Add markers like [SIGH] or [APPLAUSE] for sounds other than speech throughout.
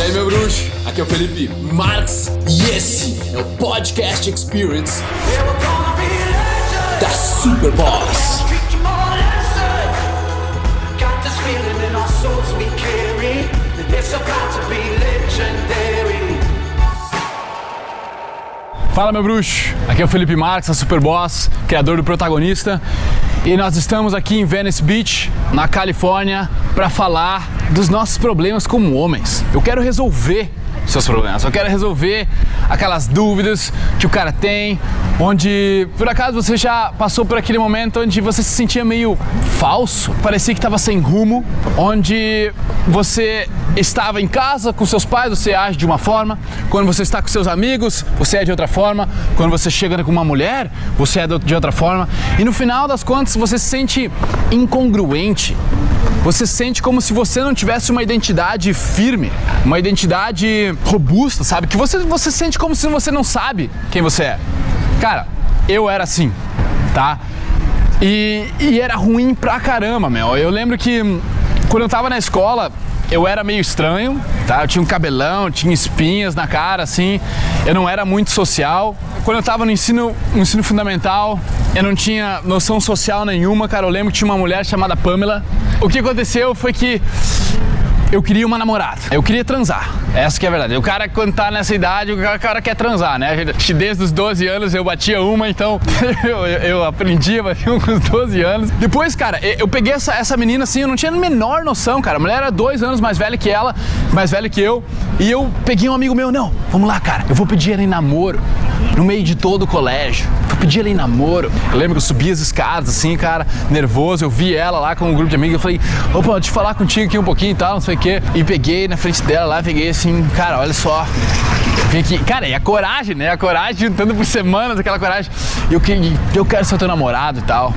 E aí, meu bruxo? Aqui é o Felipe Marx e esse é o Podcast Experience da Super Boss. Fala meu bruxo, aqui é o Felipe Marques, a Superboss, criador do protagonista, e nós estamos aqui em Venice Beach, na Califórnia, para falar dos nossos problemas como homens. Eu quero resolver seus problemas. Eu quero resolver aquelas dúvidas que o cara tem, onde por acaso você já passou por aquele momento onde você se sentia meio falso, parecia que estava sem rumo, onde você estava em casa com seus pais, você age de uma forma, quando você está com seus amigos, você é de outra forma, quando você chega com uma mulher, você é de outra forma, e no final das contas você se sente incongruente. Você sente como se você não tivesse uma identidade firme, uma identidade robusta, sabe? Que você, você sente como se você não sabe quem você é. Cara, eu era assim, tá? E, e era ruim pra caramba, meu. Eu lembro que quando eu tava na escola, eu era meio estranho, tá? Eu tinha um cabelão, tinha espinhas na cara, assim. Eu não era muito social. Quando eu tava no ensino, no ensino fundamental, eu não tinha noção social nenhuma, cara. Eu lembro que tinha uma mulher chamada Pamela. O que aconteceu foi que eu queria uma namorada. Eu queria transar. Essa que é a verdade. O cara, quando tá nessa idade, o cara quer transar, né? Desde os 12 anos eu batia uma, então [LAUGHS] eu, eu aprendi a bater uma com os 12 anos. Depois, cara, eu peguei essa, essa menina assim, eu não tinha a menor noção, cara. A mulher era dois anos mais velha que ela, mais velha que eu. E eu peguei um amigo meu, não, vamos lá, cara, eu vou pedir ela em namoro. No meio de todo o colégio. Vou pedir ela em namoro. Eu lembro que eu subi as escadas assim, cara, nervoso. Eu vi ela lá com um grupo de amigos. Eu falei, opa, deixa eu falar contigo aqui um pouquinho e tal, não sei o quê. E peguei na frente dela lá, peguei assim, cara, olha só. Vem aqui. Cara, e a coragem, né? A coragem juntando por semanas, aquela coragem. Eu, eu quero ser teu namorado e tal.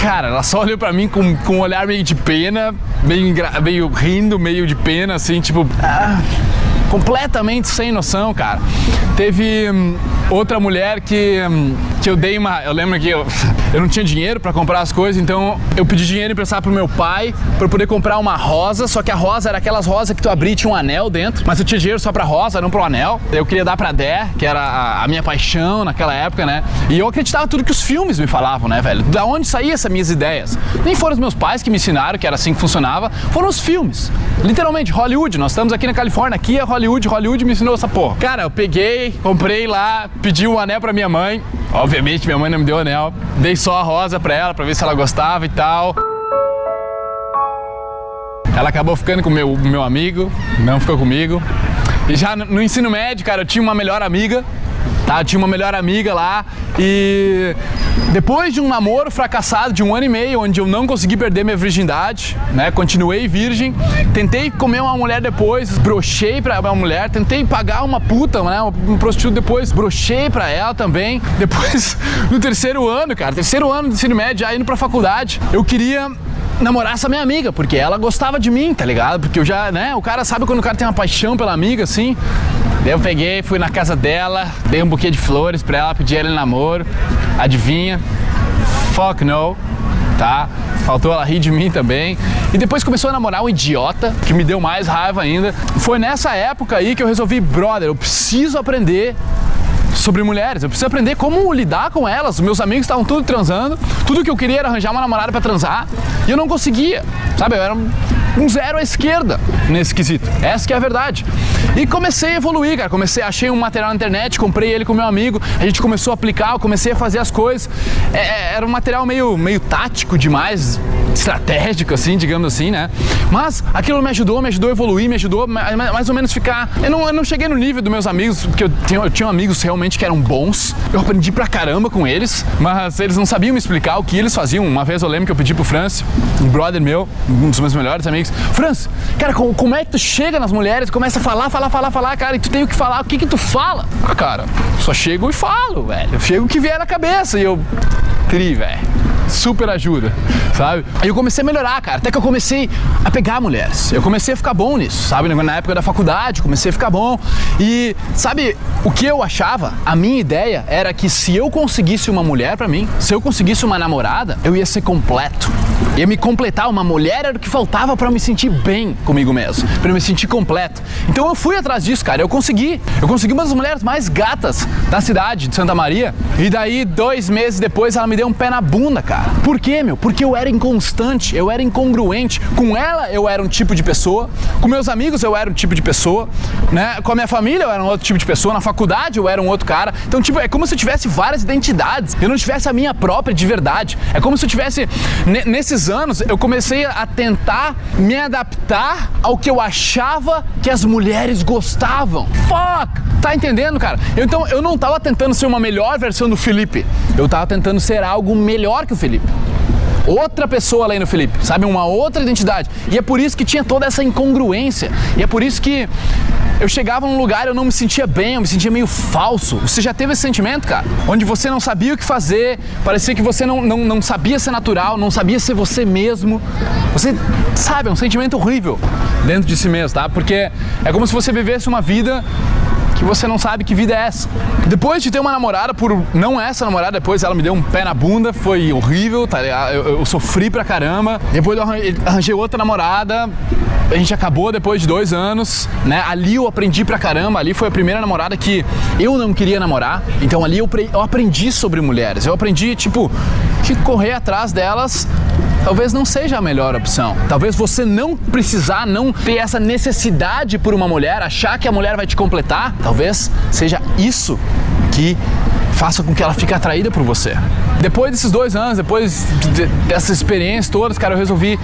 Cara, ela só olhou pra mim com, com um olhar meio de pena, meio, meio rindo, meio de pena, assim, tipo. Ah, completamente sem noção, cara. Teve hum, outra mulher que, hum, que eu dei uma. Eu lembro que eu, [LAUGHS] eu não tinha dinheiro para comprar as coisas, então eu pedi dinheiro emprestado pro meu pai para poder comprar uma rosa. Só que a rosa era aquelas rosas que tu abria e tinha um anel dentro, mas eu tinha dinheiro só pra rosa, não pro anel. Eu queria dar pra Dé, que era a, a minha paixão naquela época, né? E eu acreditava tudo que os filmes me falavam, né, velho? Da onde saíam essas minhas ideias? Nem foram os meus pais que me ensinaram que era assim que funcionava, foram os filmes. Literalmente, Hollywood. Nós estamos aqui na Califórnia, aqui é Hollywood, Hollywood me ensinou essa porra. Cara, eu peguei, comprei lá, pedi um anel pra minha mãe. Obviamente, minha mãe não me deu anel. Dei só a rosa pra ela, pra ver se ela gostava e tal. Ela acabou ficando com meu, meu amigo, não ficou comigo. E já no ensino médio, cara, eu tinha uma melhor amiga Tá? Eu tinha uma melhor amiga lá e depois de um namoro fracassado de um ano e meio, onde eu não consegui perder minha virgindade, né? Continuei virgem, tentei comer uma mulher depois, brochei pra uma mulher, tentei pagar uma puta, né? Um prostituto depois, brochei pra ela também. Depois, [LAUGHS] no terceiro ano, cara, terceiro ano do ensino médio, já indo pra faculdade, eu queria namorar essa minha amiga, porque ela gostava de mim, tá ligado? Porque eu já, né? O cara sabe quando o cara tem uma paixão pela amiga, assim. Daí eu peguei, fui na casa dela, dei um buquê de flores pra ela, pedi ela em namoro. Adivinha? Fuck no, tá? Faltou ela rir de mim também. E depois começou a namorar um idiota, que me deu mais raiva ainda. Foi nessa época aí que eu resolvi, brother, eu preciso aprender sobre mulheres. Eu preciso aprender como lidar com elas. Meus amigos estavam tudo transando. Tudo que eu queria era arranjar uma namorada para transar. E eu não conseguia. Sabe? Eu era um zero à esquerda nesse quesito. Essa que é a verdade. E comecei a evoluir, cara. Comecei, achei um material na internet, comprei ele com meu amigo, a gente começou a aplicar, eu comecei a fazer as coisas. É, é era um material meio, meio tático demais, estratégico, assim, digamos assim, né? Mas aquilo me ajudou, me ajudou a evoluir, me ajudou mais, ou menos ficar. Eu não, eu não cheguei no nível dos meus amigos, porque eu tinha, eu tinha amigos realmente que eram bons. Eu aprendi pra caramba com eles, mas eles não sabiam me explicar o que eles faziam. Uma vez eu lembro que eu pedi pro Franz, um brother meu, um dos meus melhores amigos, Franz, cara, como, como é que tu chega nas mulheres, começa a falar, falar, falar, falar, cara, e tu tem o que falar, o que que tu fala? Ah, cara, só chego e falo, velho. Eu chego o que vier na cabeça e eu. Tri, velho super ajuda, sabe? Aí eu comecei a melhorar, cara, até que eu comecei a pegar mulheres. Eu comecei a ficar bom nisso, sabe? Na época da faculdade, comecei a ficar bom. E sabe o que eu achava? A minha ideia era que se eu conseguisse uma mulher para mim, se eu conseguisse uma namorada, eu ia ser completo. Ia me completar, uma mulher era o que faltava para me sentir bem comigo mesmo, para me sentir completo. Então eu fui atrás disso, cara. Eu consegui. Eu consegui uma das mulheres mais gatas da cidade de Santa Maria. E daí, dois meses depois, ela me deu um pé na bunda, cara. Por quê, meu? Porque eu era inconstante, eu era incongruente. Com ela, eu era um tipo de pessoa. Com meus amigos, eu era um tipo de pessoa. Né? Com a minha família, eu era um outro tipo de pessoa. Na faculdade, eu era um outro cara. Então, tipo, é como se eu tivesse várias identidades. Eu não tivesse a minha própria de verdade. É como se eu tivesse. Nesses anos, eu comecei a tentar me adaptar ao que eu achava que as mulheres gostavam. Fuck! Tá entendendo, cara? Eu, então, eu não tava tentando ser uma melhor versão do Felipe. Eu tava tentando ser algo melhor que o Felipe outra pessoa além do Felipe, sabe? Uma outra identidade. E é por isso que tinha toda essa incongruência. E é por isso que eu chegava num lugar e eu não me sentia bem, eu me sentia meio falso. Você já teve esse sentimento, cara? Onde você não sabia o que fazer, parecia que você não, não, não sabia ser natural, não sabia ser você mesmo. Você, sabe, é um sentimento horrível dentro de si mesmo, tá? Porque é como se você vivesse uma vida que você não sabe que vida é essa. Depois de ter uma namorada, por não essa namorada, depois ela me deu um pé na bunda, foi horrível, tá? Eu, eu sofri pra caramba. Depois eu arranjei outra namorada, a gente acabou depois de dois anos, né? Ali eu aprendi pra caramba, ali foi a primeira namorada que eu não queria namorar. Então ali eu, eu aprendi sobre mulheres. Eu aprendi, tipo, que correr atrás delas talvez não seja a melhor opção. Talvez você não precisar, não ter essa necessidade por uma mulher, achar que a mulher vai te completar, talvez seja isso que faça com que ela fique atraída por você. Depois desses dois anos, depois dessas experiências todas, cara, eu resolvi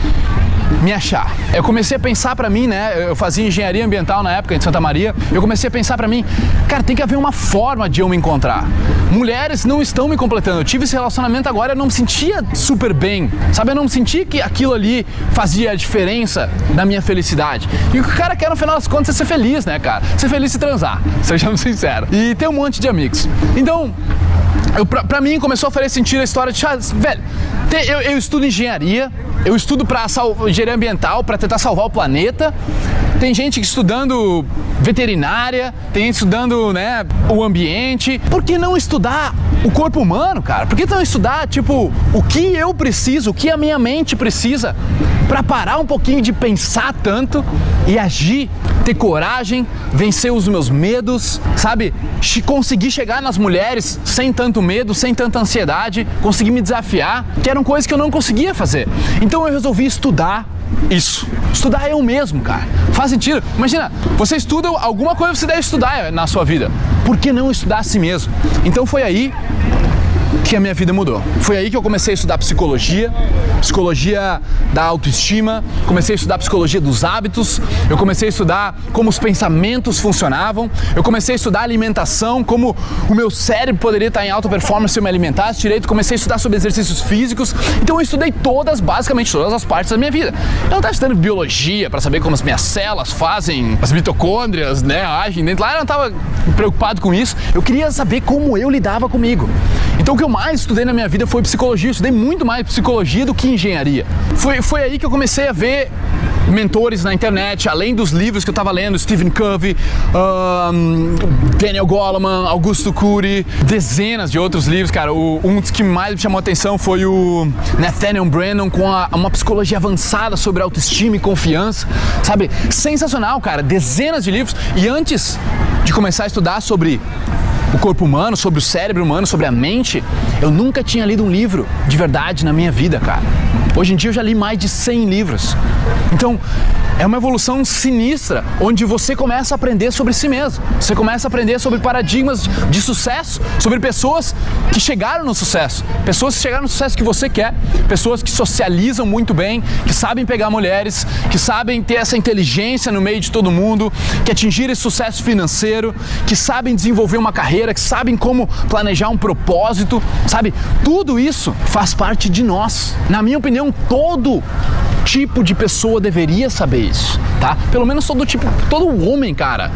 me achar. Eu comecei a pensar para mim, né? Eu fazia engenharia ambiental na época em Santa Maria. Eu comecei a pensar para mim, cara, tem que haver uma forma de eu me encontrar. Mulheres não estão me completando. Eu tive esse relacionamento agora, eu não me sentia super bem. Sabe, eu não me sentia que aquilo ali fazia a diferença na minha felicidade. E o que o cara quer no final das contas é ser feliz, né, cara? Ser feliz e transar, [LAUGHS] sejamos sinceros. E ter um monte de amigos. Então, eu, pra, pra, mim começou a fazer sentido a história de, velho, eu, eu estudo engenharia, eu estudo para engenharia ambiental para tentar salvar o planeta. Tem gente estudando veterinária, tem gente estudando, né, o ambiente. Por que não estudar o corpo humano, cara? Por que não estudar, tipo, o que eu preciso, o que a minha mente precisa para parar um pouquinho de pensar tanto e agir, ter coragem, vencer os meus medos, sabe? Conseguir chegar nas mulheres sem tanto medo, sem tanta ansiedade, conseguir me desafiar, que eram coisas que eu não conseguia fazer. Então eu resolvi estudar isso. Estudar eu mesmo, cara. Faz sentido. Imagina, você estuda alguma coisa você deve estudar na sua vida. Por que não estudar a si mesmo? Então foi aí que a minha vida mudou. Foi aí que eu comecei a estudar psicologia, psicologia da autoestima, comecei a estudar psicologia dos hábitos, eu comecei a estudar como os pensamentos funcionavam, eu comecei a estudar alimentação, como o meu cérebro poderia estar em alta performance se eu me alimentasse direito, comecei a estudar sobre exercícios físicos, então eu estudei todas, basicamente todas as partes da minha vida. Eu não estava estudando biologia para saber como as minhas células fazem, as mitocôndrias, né, agem dentro lá, eu não estava preocupado com isso, eu queria saber como eu lidava comigo. Então o que eu mais estudei na minha vida foi psicologia, eu estudei muito mais psicologia do que engenharia. Foi, foi aí que eu comecei a ver mentores na internet, além dos livros que eu estava lendo, Stephen Covey, um, Daniel Goleman, Augusto Cury, dezenas de outros livros, cara. O, um dos que mais me chamou a atenção foi o Nathaniel Brennan com a, uma psicologia avançada sobre autoestima e confiança, sabe? Sensacional, cara. Dezenas de livros. E antes de começar a estudar sobre o corpo humano, sobre o cérebro humano, sobre a mente, eu nunca tinha lido um livro de verdade na minha vida, cara. Hoje em dia eu já li mais de 100 livros. Então, é uma evolução sinistra, onde você começa a aprender sobre si mesmo. Você começa a aprender sobre paradigmas de sucesso, sobre pessoas que chegaram no sucesso, pessoas que chegaram no sucesso que você quer, pessoas que socializam muito bem, que sabem pegar mulheres, que sabem ter essa inteligência no meio de todo mundo, que atingiram esse sucesso financeiro, que sabem desenvolver uma carreira, que sabem como planejar um propósito, sabe? Tudo isso faz parte de nós. Na minha opinião, todo tipo de pessoa deveria saber isso, tá? Pelo menos todo tipo, todo homem, cara,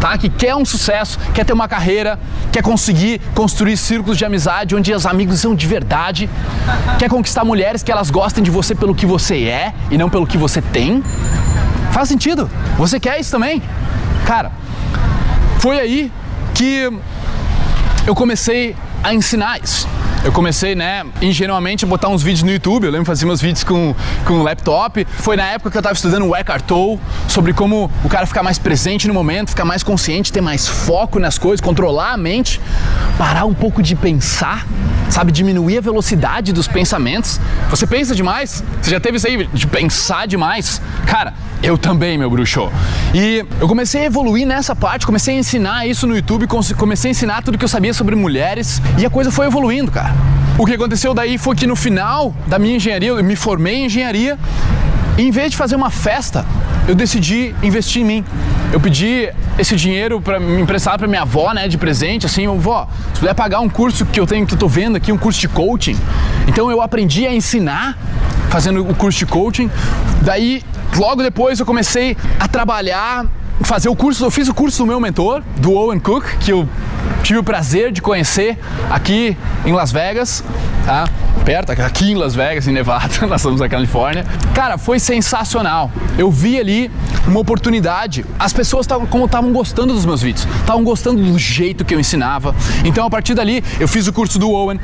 tá? Que quer um sucesso, quer ter uma carreira, quer conseguir construir círculos de amizade onde os amigos são de verdade, quer conquistar mulheres que elas gostem de você pelo que você é e não pelo que você tem. Faz sentido? Você quer isso também? Cara, foi aí que eu comecei a ensinar isso. Eu comecei, né, ingenuamente a botar uns vídeos no YouTube. Eu lembro fazer meus vídeos com, com um laptop. Foi na época que eu estava estudando o Eckhart Tolle sobre como o cara ficar mais presente no momento, ficar mais consciente, ter mais foco nas coisas, controlar a mente, parar um pouco de pensar, sabe, diminuir a velocidade dos pensamentos. Você pensa demais? Você já teve isso aí de pensar demais? Cara, eu também, meu bruxo. E eu comecei a evoluir nessa parte, comecei a ensinar isso no YouTube, comecei a ensinar tudo que eu sabia sobre mulheres e a coisa foi evoluindo, cara. O que aconteceu daí foi que no final da minha engenharia, eu me formei em engenharia, e em vez de fazer uma festa, eu decidi investir em mim. Eu pedi esse dinheiro para me emprestar para minha avó, né, de presente, assim, vó, se puder pagar um curso que eu tenho que eu tô vendo aqui, um curso de coaching. Então eu aprendi a ensinar fazendo o curso de coaching. Daí, logo depois eu comecei a trabalhar, fazer o curso, eu fiz o curso do meu mentor, do Owen Cook, que eu tive o prazer de conhecer aqui em Las Vegas, tá? Perto, aqui em Las Vegas, em Nevada, [LAUGHS] nós estamos na Califórnia. Cara, foi sensacional. Eu vi ali uma oportunidade. As pessoas tavam, como estavam gostando dos meus vídeos, estavam gostando do jeito que eu ensinava. Então, a partir dali, eu fiz o curso do Owen,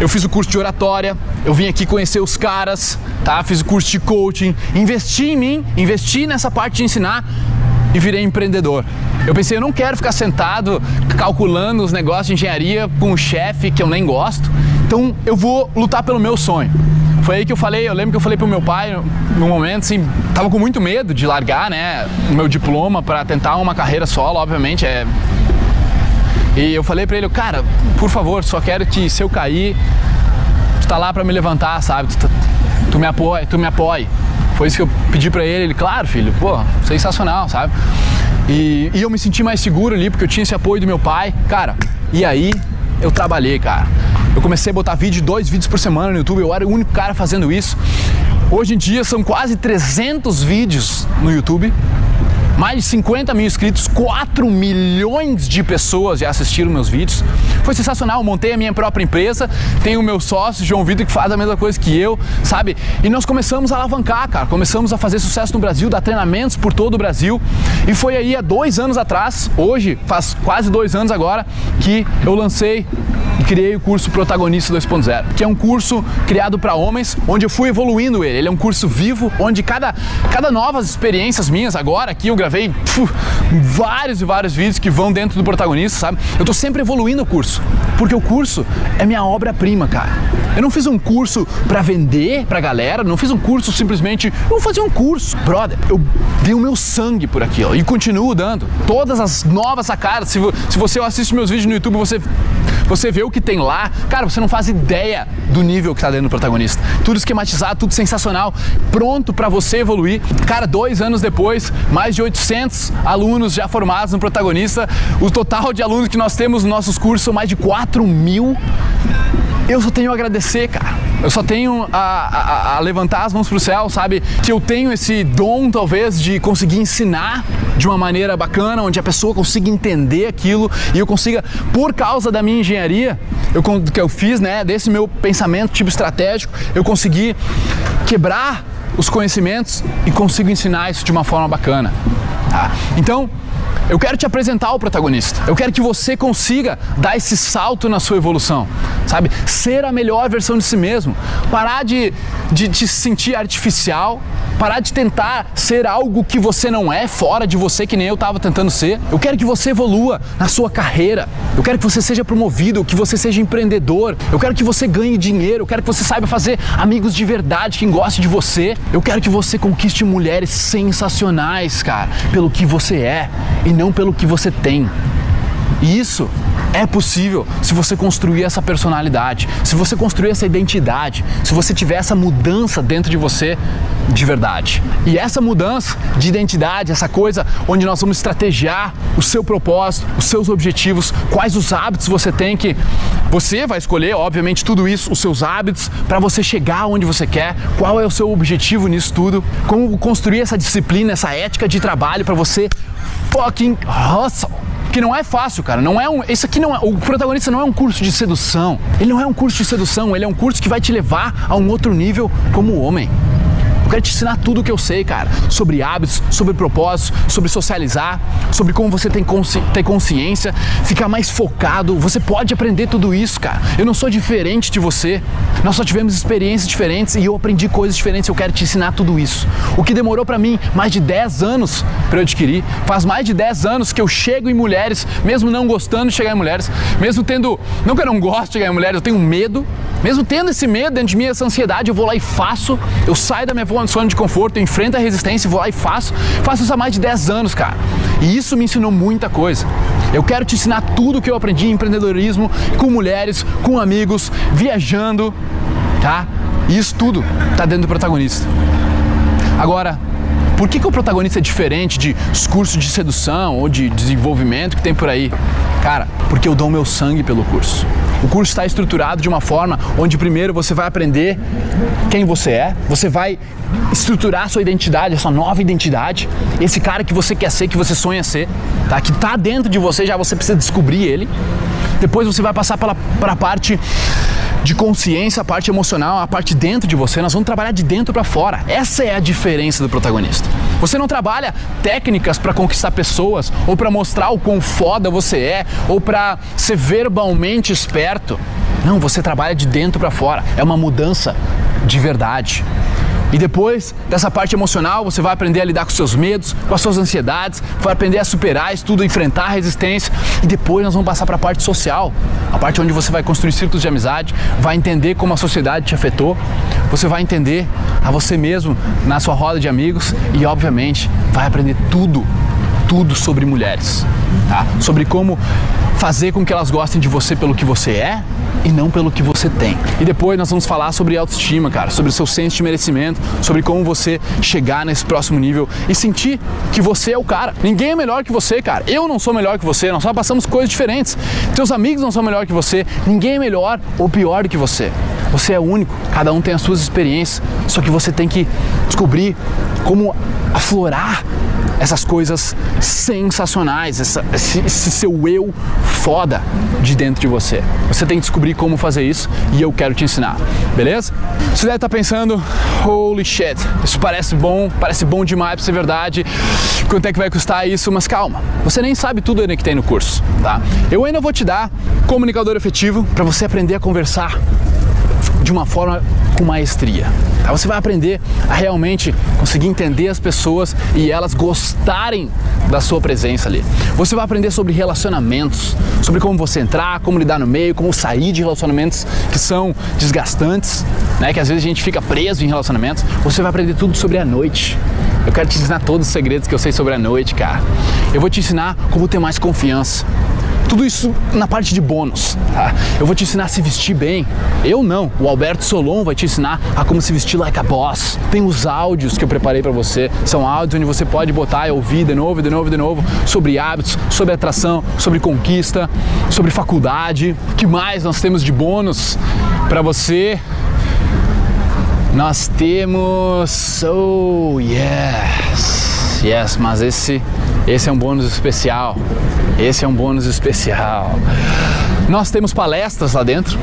eu fiz o curso de oratória, eu vim aqui conhecer os caras, tá? Fiz o curso de coaching, investi em mim, investi nessa parte de ensinar e virei empreendedor. Eu pensei, eu não quero ficar sentado calculando os negócios de engenharia com um chefe que eu nem gosto. Então eu vou lutar pelo meu sonho. Foi aí que eu falei, eu lembro que eu falei pro meu pai, no momento assim, tava com muito medo de largar, né, o meu diploma para tentar uma carreira solo, obviamente, é E eu falei para ele, cara, por favor, só quero que se eu cair, tu tá lá para me levantar, sabe? Tu, tu me apoia, tu me apoie. Foi isso que eu pedi para ele, ele, claro, filho, pô, sensacional, sabe? E, e eu me senti mais seguro ali porque eu tinha esse apoio do meu pai. Cara, e aí eu trabalhei, cara. Eu comecei a botar vídeo, dois vídeos por semana no YouTube, eu era o único cara fazendo isso. Hoje em dia são quase 300 vídeos no YouTube mais de 50 mil inscritos, 4 milhões de pessoas já assistiram meus vídeos. Foi sensacional, montei a minha própria empresa, tenho o meu sócio, João Vitor, que faz a mesma coisa que eu, sabe? E nós começamos a alavancar, cara, começamos a fazer sucesso no Brasil, dar treinamentos por todo o Brasil. E foi aí há dois anos atrás, hoje, faz quase dois anos agora, que eu lancei criei o curso Protagonista 2.0, que é um curso criado para homens, onde eu fui evoluindo ele. Ele é um curso vivo, onde cada, cada novas experiências minhas, agora aqui eu gravei puf, vários e vários vídeos que vão dentro do protagonista, sabe? Eu tô sempre evoluindo o curso, porque o curso é minha obra-prima, cara. Eu não fiz um curso para vender pra galera, não fiz um curso simplesmente, vou fazer um curso. Brother, eu dei o meu sangue por aqui, ó, e continuo dando. Todas as novas sacadas, se, se você assiste meus vídeos no YouTube, você você vê o que tem lá, cara, você não faz ideia do nível que tá dentro do protagonista. Tudo esquematizado, tudo sensacional, pronto para você evoluir. Cara, dois anos depois, mais de 800 alunos já formados no protagonista. O total de alunos que nós temos nos nossos cursos são mais de 4 mil. Eu só tenho a agradecer, cara. Eu só tenho a, a, a levantar as mãos para o céu, sabe? Que eu tenho esse dom, talvez, de conseguir ensinar de uma maneira bacana, onde a pessoa consiga entender aquilo e eu consiga, por causa da minha engenharia, eu, que eu fiz, né, desse meu pensamento tipo estratégico, eu consegui quebrar os conhecimentos e consigo ensinar isso de uma forma bacana. Tá? Então, eu quero te apresentar o protagonista. Eu quero que você consiga dar esse salto na sua evolução, sabe? Ser a melhor versão de si mesmo. Parar de, de, de se sentir artificial, parar de tentar ser algo que você não é, fora de você, que nem eu estava tentando ser. Eu quero que você evolua na sua carreira. Eu quero que você seja promovido, que você seja empreendedor. Eu quero que você ganhe dinheiro. Eu quero que você saiba fazer amigos de verdade, quem goste de você. Eu quero que você conquiste mulheres sensacionais, cara, pelo que você é e não pelo que você tem. E isso é possível se você construir essa personalidade, se você construir essa identidade, se você tiver essa mudança dentro de você de verdade. E essa mudança de identidade, essa coisa onde nós vamos estrategiar o seu propósito, os seus objetivos, quais os hábitos você tem que. Você vai escolher, obviamente, tudo isso, os seus hábitos, para você chegar onde você quer, qual é o seu objetivo nisso tudo, como construir essa disciplina, essa ética de trabalho para você fucking hustle que não é fácil, cara. Não é um, esse aqui não é, o protagonista não é um curso de sedução. Ele não é um curso de sedução, ele é um curso que vai te levar a um outro nível como homem. Eu quero te ensinar tudo o que eu sei, cara, sobre hábitos, sobre propósitos, sobre socializar, sobre como você tem consci ter consciência, ficar mais focado. Você pode aprender tudo isso, cara. Eu não sou diferente de você. Nós só tivemos experiências diferentes e eu aprendi coisas diferentes. Eu quero te ensinar tudo isso. O que demorou para mim mais de 10 anos para eu adquirir. Faz mais de 10 anos que eu chego em mulheres, mesmo não gostando de chegar em mulheres, mesmo tendo, não que eu não gosto de chegar em mulheres, eu tenho medo, mesmo tendo esse medo dentro de mim, essa ansiedade, eu vou lá e faço. Eu saio da minha zona de conforto, eu enfrento a resistência, vou lá e faço. Faço isso há mais de 10 anos, cara. E isso me ensinou muita coisa. Eu quero te ensinar tudo o que eu aprendi em empreendedorismo, com mulheres, com amigos, viajando, tá? E isso tudo tá dentro do protagonista. Agora, por que, que o protagonista é diferente de cursos de sedução ou de desenvolvimento que tem por aí? Cara, porque eu dou meu sangue pelo curso. O curso está estruturado de uma forma onde primeiro você vai aprender quem você é, você vai estruturar a sua identidade, a sua nova identidade, esse cara que você quer ser, que você sonha ser, tá? Que está dentro de você, já você precisa descobrir ele. Depois você vai passar pela, pela parte de consciência, a parte emocional, a parte dentro de você. Nós vamos trabalhar de dentro para fora. Essa é a diferença do protagonista. Você não trabalha técnicas para conquistar pessoas ou para mostrar o quão foda você é ou para ser verbalmente esperto. Não, você trabalha de dentro para fora. É uma mudança de verdade. E depois dessa parte emocional, você vai aprender a lidar com seus medos, com as suas ansiedades, vai aprender a superar isso tudo, enfrentar a resistência. E depois nós vamos passar para a parte social, a parte onde você vai construir círculos de amizade, vai entender como a sociedade te afetou, você vai entender a você mesmo na sua roda de amigos e, obviamente, vai aprender tudo, tudo sobre mulheres, tá? Sobre como fazer com que elas gostem de você pelo que você é e não pelo que você tem. E depois nós vamos falar sobre autoestima, cara, sobre o seu senso de merecimento, sobre como você chegar nesse próximo nível e sentir que você é o cara. Ninguém é melhor que você, cara. Eu não sou melhor que você, nós só passamos coisas diferentes. Teus amigos não são melhor que você, ninguém é melhor ou pior do que você. Você é único, cada um tem as suas experiências, só que você tem que descobrir como aflorar essas coisas sensacionais, essa, esse, esse, seu eu foda de dentro de você. Você tem que descobrir como fazer isso e eu quero te ensinar, beleza? Você deve estar pensando, holy shit, isso parece bom, parece bom demais para ser verdade, quanto é que vai custar isso? Mas calma, você nem sabe tudo ainda que tem no curso, tá? Eu ainda vou te dar comunicador efetivo para você aprender a conversar de uma forma com maestria. Tá? Você vai aprender a realmente conseguir entender as pessoas e elas gostarem da sua presença ali. Você vai aprender sobre relacionamentos, sobre como você entrar, como lidar no meio, como sair de relacionamentos que são desgastantes, né? Que às vezes a gente fica preso em relacionamentos. Você vai aprender tudo sobre a noite. Eu quero te ensinar todos os segredos que eu sei sobre a noite, cara. Eu vou te ensinar como ter mais confiança. Tudo isso na parte de bônus. Tá? Eu vou te ensinar a se vestir bem. Eu não. O Alberto Solon vai te ensinar a como se vestir like a boss. Tem os áudios que eu preparei para você. São áudios onde você pode botar e ouvir de novo, de novo, de novo sobre hábitos, sobre atração, sobre conquista, sobre faculdade. O que mais nós temos de bônus para você? Nós temos. Oh, yes! Yes, mas esse, esse é um bônus especial. Esse é um bônus especial. Nós temos palestras lá dentro,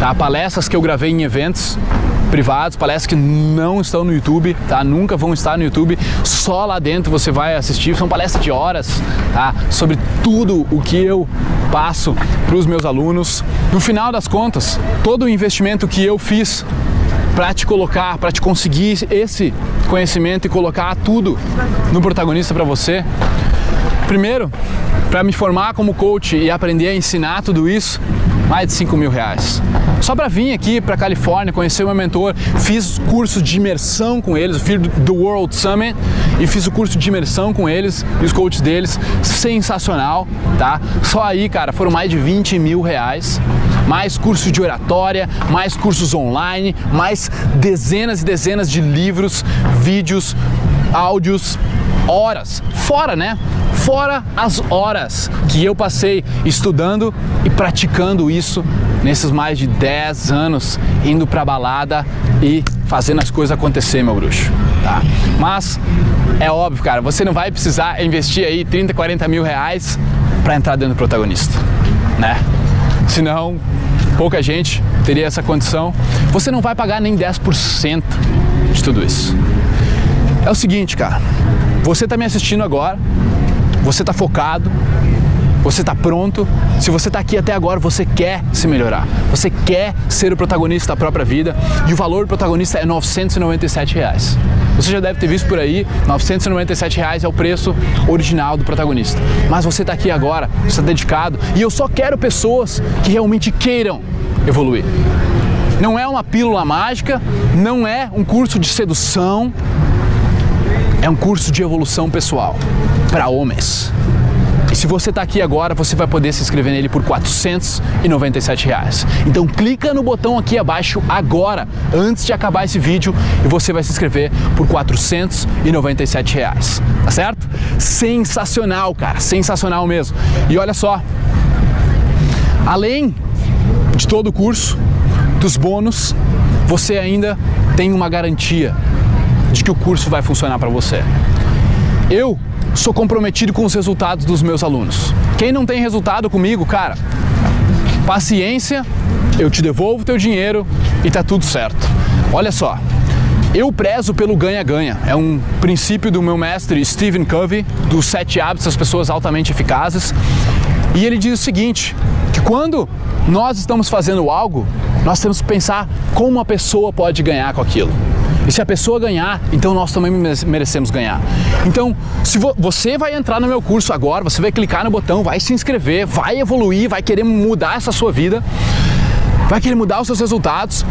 tá? Palestras que eu gravei em eventos privados, palestras que não estão no YouTube, tá? Nunca vão estar no YouTube, só lá dentro você vai assistir. São palestras de horas, tá? Sobre tudo o que eu passo para os meus alunos. No final das contas, todo o investimento que eu fiz para te colocar, para te conseguir esse conhecimento e colocar tudo no protagonista para você. Primeiro, para me formar como coach e aprender a ensinar tudo isso, mais de 5 mil reais. Só para vir aqui para Califórnia, conhecer o meu mentor, fiz curso de imersão com eles, fiz do World Summit e fiz o curso de imersão com eles e os coaches deles, sensacional, tá? Só aí, cara, foram mais de 20 mil reais mais cursos de oratória, mais cursos online, mais dezenas e dezenas de livros, vídeos, áudios, horas, fora, né? Fora as horas que eu passei estudando e praticando isso nesses mais de 10 anos, indo pra balada e fazendo as coisas acontecer, meu bruxo, tá? Mas é óbvio, cara, você não vai precisar investir aí 30, 40 mil reais para entrar dentro do protagonista, né? Senão, pouca gente teria essa condição. Você não vai pagar nem 10% de tudo isso. É o seguinte, cara. Você está me assistindo agora, você está focado, você está pronto. Se você está aqui até agora, você quer se melhorar. Você quer ser o protagonista da própria vida e o valor do protagonista é 997 reais. Você já deve ter visto por aí, 997 reais é o preço original do protagonista. Mas você está aqui agora, você está dedicado e eu só quero pessoas que realmente queiram evoluir. Não é uma pílula mágica, não é um curso de sedução, é um curso de evolução pessoal para homens. E se você está aqui agora, você vai poder se inscrever nele por 497 reais. Então clica no botão aqui abaixo agora, antes de acabar esse vídeo, e você vai se inscrever por 497 reais. Tá certo? Sensacional, cara, sensacional mesmo. E olha só, além de todo o curso, dos bônus, você ainda tem uma garantia de que o curso vai funcionar para você. Eu sou comprometido com os resultados dos meus alunos. Quem não tem resultado comigo, cara, paciência, eu te devolvo teu dinheiro e tá tudo certo. Olha só, eu prezo pelo ganha-ganha. É um princípio do meu mestre Stephen Covey, dos sete hábitos das pessoas altamente eficazes. E ele diz o seguinte: que quando nós estamos fazendo algo, nós temos que pensar como a pessoa pode ganhar com aquilo. E se a pessoa ganhar, então nós também merecemos ganhar. Então, se vo você vai entrar no meu curso agora, você vai clicar no botão, vai se inscrever, vai evoluir, vai querer mudar essa sua vida, vai querer mudar os seus resultados,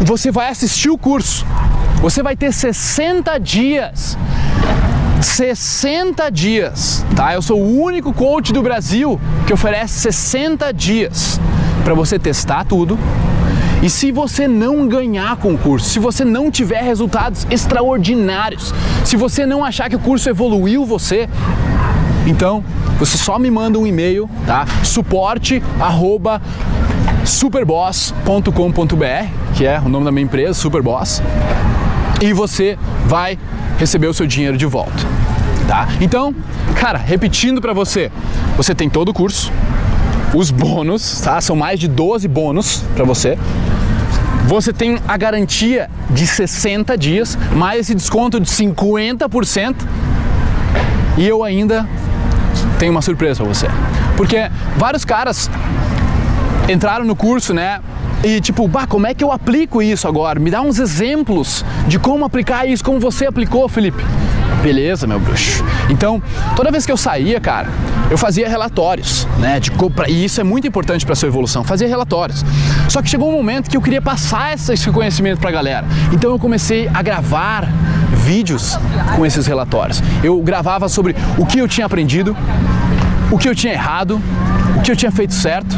você vai assistir o curso. Você vai ter 60 dias 60 dias, tá? Eu sou o único coach do Brasil que oferece 60 dias para você testar tudo, e se você não ganhar concurso, se você não tiver resultados extraordinários, se você não achar que o curso evoluiu você, então você só me manda um e-mail, tá? Suporte arroba superboss.com.br, que é o nome da minha empresa, Superboss, e você vai receber o seu dinheiro de volta, tá? Então, cara, repetindo para você, você tem todo o curso, os bônus, tá? São mais de 12 bônus para você. Você tem a garantia de 60 dias, mais esse desconto de 50%. E eu ainda tenho uma surpresa para você. Porque vários caras entraram no curso, né? E tipo, bah, como é que eu aplico isso agora? Me dá uns exemplos de como aplicar isso, como você aplicou, Felipe. Beleza, meu bruxo. Então, toda vez que eu saía, cara, eu fazia relatórios, né? De compra, e isso é muito importante para sua evolução, fazer relatórios. Só que chegou um momento que eu queria passar esse conhecimento para a galera. Então eu comecei a gravar vídeos com esses relatórios. Eu gravava sobre o que eu tinha aprendido, o que eu tinha errado, o que eu tinha feito certo,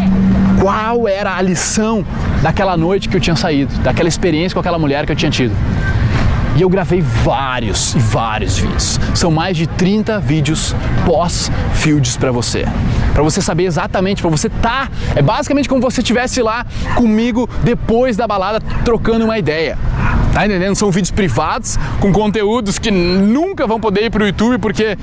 qual era a lição daquela noite que eu tinha saído, daquela experiência com aquela mulher que eu tinha tido. E eu gravei vários e vários vídeos. São mais de 30 vídeos pós-fields para você. Para você saber exatamente, para você tá, é basicamente como você estivesse lá comigo depois da balada trocando uma ideia. Tá entendendo? São vídeos privados com conteúdos que nunca vão poder ir pro YouTube porque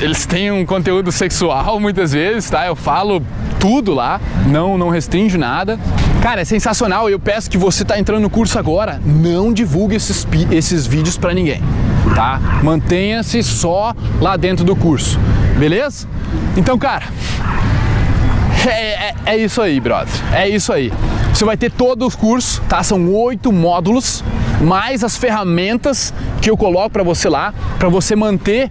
eles têm um conteúdo sexual muitas vezes, tá? Eu falo tudo lá, não não restringe nada. Cara, é sensacional. Eu peço que você tá entrando no curso agora, não divulgue esses, esses vídeos para ninguém, tá? Mantenha-se só lá dentro do curso, beleza? Então, cara, é, é, é, isso aí, brother. É isso aí. Você vai ter todo o curso, tá? São oito módulos mais as ferramentas que eu coloco para você lá, para você manter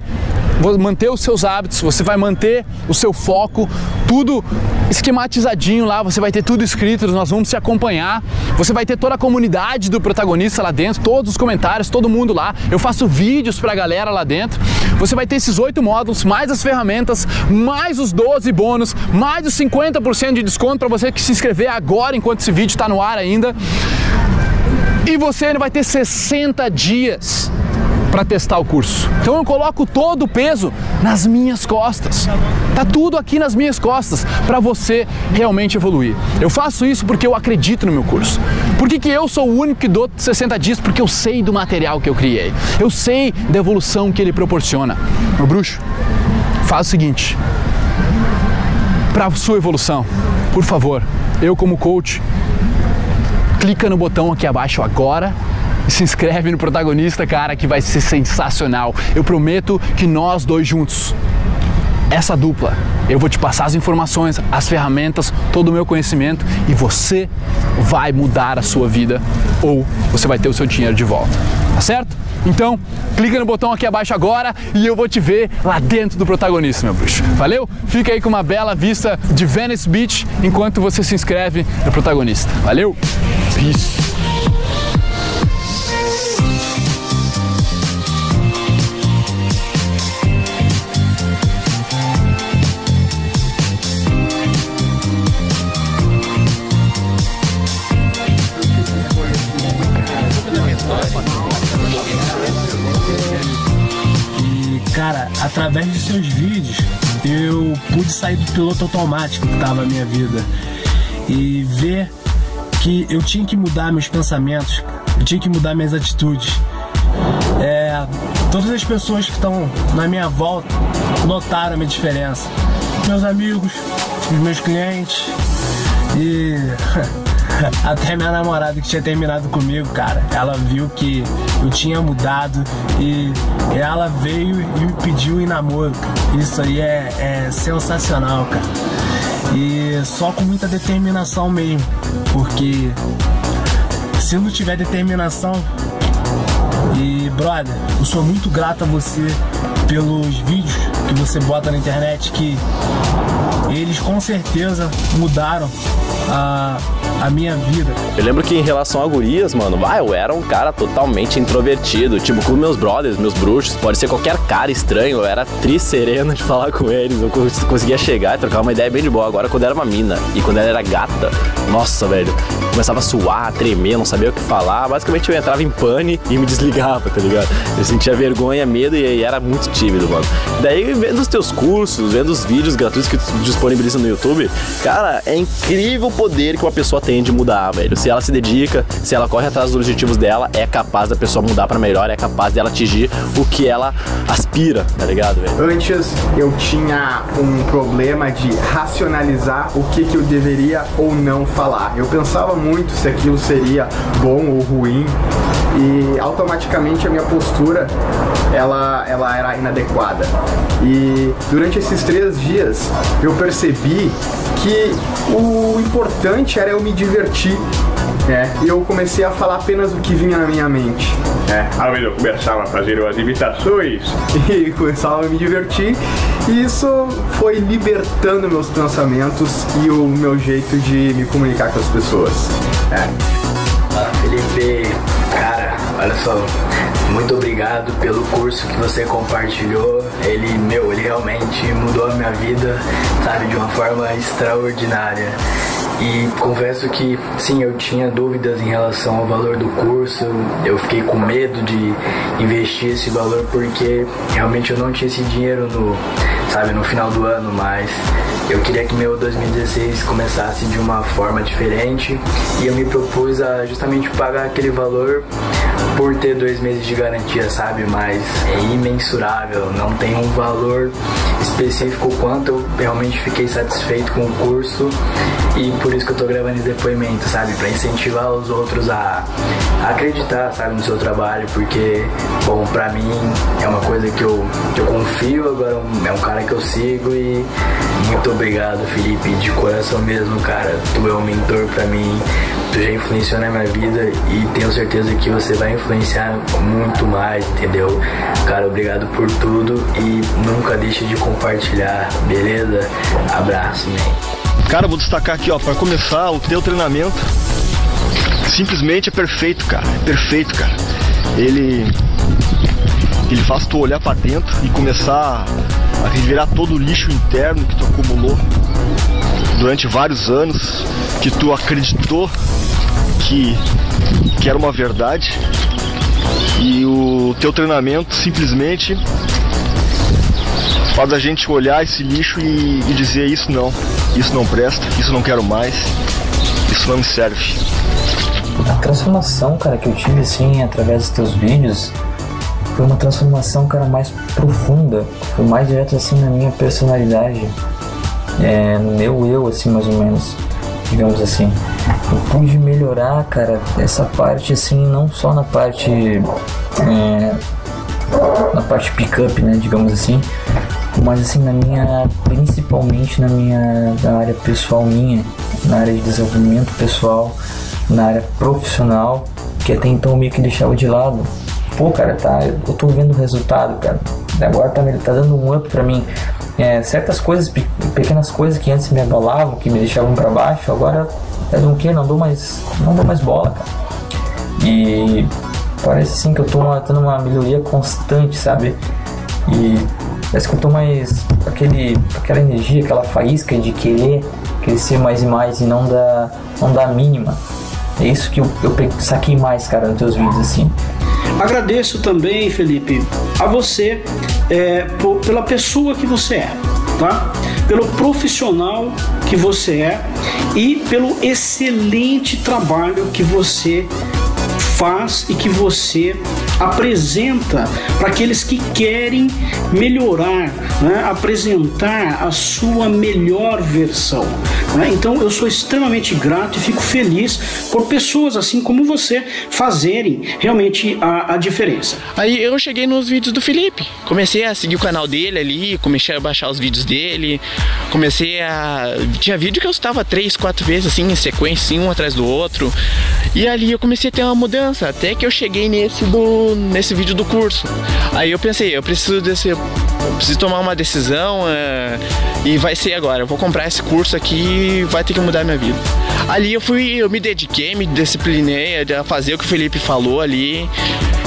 manter os seus hábitos, você vai manter o seu foco, tudo esquematizadinho lá, você vai ter tudo escrito, nós vamos te acompanhar. Você vai ter toda a comunidade do protagonista lá dentro, todos os comentários, todo mundo lá. Eu faço vídeos pra galera lá dentro. Você vai ter esses oito módulos, mais as ferramentas, mais os 12 bônus, mais os 50% de desconto para você que se inscrever agora enquanto esse vídeo está no ar ainda. E você vai ter 60 dias para testar o curso. Então eu coloco todo o peso nas minhas costas. Tá tudo aqui nas minhas costas para você realmente evoluir. Eu faço isso porque eu acredito no meu curso. Por que, que eu sou o único que dou 60 dias? Porque eu sei do material que eu criei. Eu sei da evolução que ele proporciona. Meu bruxo, faz o seguinte. Para sua evolução, por favor, eu como coach, clica no botão aqui abaixo agora se inscreve no protagonista, cara, que vai ser sensacional. Eu prometo que nós dois juntos, essa dupla, eu vou te passar as informações, as ferramentas, todo o meu conhecimento e você vai mudar a sua vida ou você vai ter o seu dinheiro de volta. Tá certo? Então, clica no botão aqui abaixo agora e eu vou te ver lá dentro do protagonista, meu bruxo. Valeu? Fica aí com uma bela vista de Venice Beach enquanto você se inscreve no protagonista. Valeu? Peace. Através de seus vídeos, eu pude sair do piloto automático que estava a minha vida e ver que eu tinha que mudar meus pensamentos, eu tinha que mudar minhas atitudes. É, todas as pessoas que estão na minha volta notaram a minha diferença. Meus amigos, os meus clientes e [LAUGHS] [LAUGHS] Até minha namorada que tinha terminado comigo, cara, ela viu que eu tinha mudado e ela veio e me pediu em namoro. Isso aí é, é sensacional, cara. E só com muita determinação mesmo, porque se não tiver determinação, e brother, eu sou muito grato a você pelos vídeos que você bota na internet que eles com certeza mudaram a a minha vida. Eu lembro que em relação a gurias, mano, ah, eu era um cara totalmente introvertido. Tipo, com meus brothers, meus bruxos, pode ser qualquer cara estranho. Eu era tri sereno de falar com eles. Eu conseguia chegar e trocar uma ideia bem de boa. Agora, quando era uma mina e quando ela era gata, nossa, velho, começava a suar, a tremer, não sabia o que falar. Basicamente, eu entrava em pane e me desligava, tá ligado? Eu sentia vergonha, medo e era muito tímido, mano. Daí, vendo os teus cursos, vendo os vídeos gratuitos que tu disponibiliza no YouTube, cara, é incrível o poder que uma pessoa tem de mudar, velho. Se ela se dedica, se ela corre atrás dos objetivos dela, é capaz da pessoa mudar para melhor, é capaz dela atingir o que ela aspira, tá ligado, velho? Antes eu tinha um problema de racionalizar o que, que eu deveria ou não falar. Eu pensava muito se aquilo seria bom ou ruim e automaticamente a minha postura ela, ela era inadequada. E durante esses três dias eu percebi que o importante era eu me divertir. É, e eu comecei a falar apenas o que vinha na minha mente. É, aí eu começava a fazer as imitações. [LAUGHS] E começava a me divertir. E isso foi libertando meus pensamentos e o meu jeito de me comunicar com as pessoas. É. Felipe, cara, olha só, muito obrigado pelo curso que você compartilhou. Ele, meu, ele realmente mudou a minha vida, sabe, de uma forma extraordinária. E confesso que sim, eu tinha dúvidas em relação ao valor do curso. Eu fiquei com medo de investir esse valor porque realmente eu não tinha esse dinheiro no, sabe, no final do ano, mas eu queria que meu 2016 começasse de uma forma diferente e eu me propus a justamente pagar aquele valor por ter dois meses de garantia, sabe? Mas é imensurável, não tem um valor específico quanto eu realmente fiquei satisfeito com o curso e por isso que eu tô gravando esse depoimento, sabe? Para incentivar os outros a, acreditar, sabe, no seu trabalho, porque, bom, pra mim é uma coisa que eu, que eu confio, agora é um cara que eu sigo e muito obrigado, Felipe, de coração mesmo, cara. Tu é um mentor pra mim, tu já influenciou na minha vida e tenho certeza que você vai influenciar influenciar muito mais, entendeu? Cara, obrigado por tudo e nunca deixe de compartilhar, beleza? Abraço, man. Cara, vou destacar aqui, ó, para começar, o teu treinamento simplesmente é perfeito, cara. É perfeito, cara. Ele ele faz tu olhar para dentro e começar a revirar todo o lixo interno que tu acumulou durante vários anos, que tu acreditou que, que era uma verdade. E o teu treinamento simplesmente faz a gente olhar esse lixo e, e dizer isso não, isso não presta, isso não quero mais, isso não me serve. A transformação, cara, que eu tive assim através dos teus vídeos foi uma transformação, cara, mais profunda, foi mais direto assim na minha personalidade, é, no meu eu, assim, mais ou menos, digamos assim. Eu pude melhorar, cara, essa parte, assim, não só na parte, é, na parte pick-up, né, digamos assim, mas assim na minha, principalmente na minha, na área pessoal minha, na área de desenvolvimento pessoal, na área profissional, que até então meio que deixava de lado pô, cara, tá, eu tô vendo o resultado, cara. Agora tá, tá dando um up pra mim. É, certas coisas, pequenas coisas que antes me abalavam, que me deixavam para baixo, agora é do que? Não dou mais, não dou mais bola, cara. E parece assim que eu tô tendo uma melhoria constante, sabe? E parece que eu tô mais aquele, aquela energia, aquela faísca de querer crescer mais e mais e não da, não da mínima. É isso que eu, eu saquei mais, cara, nos teus vídeos, assim. Agradeço também, Felipe, a você é, por, pela pessoa que você é, tá? Pelo profissional que você é e pelo excelente trabalho que você faz e que você apresenta para aqueles que querem melhorar, né? apresentar a sua melhor versão. Né? Então eu sou extremamente grato e fico feliz por pessoas assim como você fazerem realmente a, a diferença. Aí eu cheguei nos vídeos do Felipe, comecei a seguir o canal dele ali, comecei a baixar os vídeos dele, comecei a. Tinha vídeo que eu estava três, quatro vezes assim, em sequência, assim, um atrás do outro. E ali eu comecei a ter uma mudança, até que eu cheguei nesse do nesse vídeo do curso. Aí eu pensei, eu preciso desse, preciso tomar uma decisão é, e vai ser agora. Eu vou comprar esse curso aqui e vai ter que mudar minha vida. Ali eu fui, eu me dediquei, me disciplinei a fazer o que o Felipe falou ali.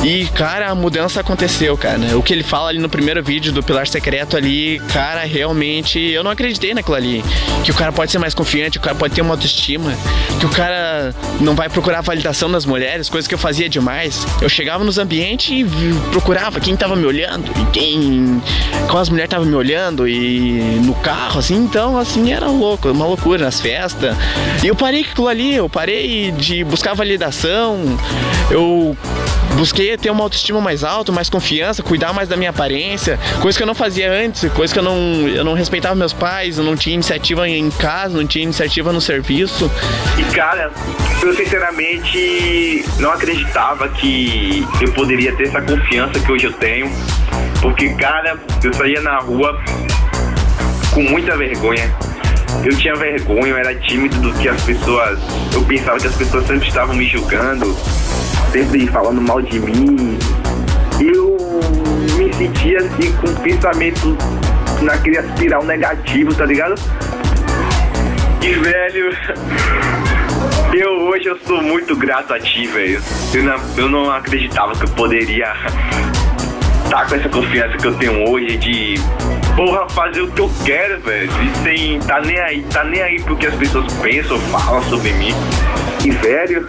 E, cara, a mudança aconteceu, cara. O que ele fala ali no primeiro vídeo do Pilar Secreto ali, cara, realmente eu não acreditei naquilo ali. Que o cara pode ser mais confiante, o cara pode ter uma autoestima, que o cara não vai procurar validação das mulheres, coisa que eu fazia demais. Eu chegava nos ambientes e procurava quem tava me olhando e quem. Qual as mulheres estavam me olhando e no carro, assim, então, assim, era louco, uma loucura nas festas. E eu parei aquilo ali, eu parei de buscar validação, eu busquei ter uma autoestima mais alta, mais confiança, cuidar mais da minha aparência, coisa que eu não fazia antes, coisa que eu não, eu não respeitava meus pais, eu não tinha iniciativa em casa, não tinha iniciativa no serviço. E cara, eu sinceramente não acreditava que eu poderia ter essa confiança que hoje eu tenho, porque cara, eu saía na rua com muita vergonha. Eu tinha vergonha, eu era tímido do que as pessoas. Eu pensava que as pessoas sempre estavam me julgando sempre falando mal de mim. Eu me sentia assim com pensamento naquele espiral negativo, tá ligado? E velho, eu hoje eu sou muito grato a ti, velho. Eu não, eu não acreditava que eu poderia estar tá com essa confiança que eu tenho hoje de porra fazer o que eu quero, velho. E sem tá nem aí, tá nem aí porque as pessoas pensam, falam sobre mim. E velho,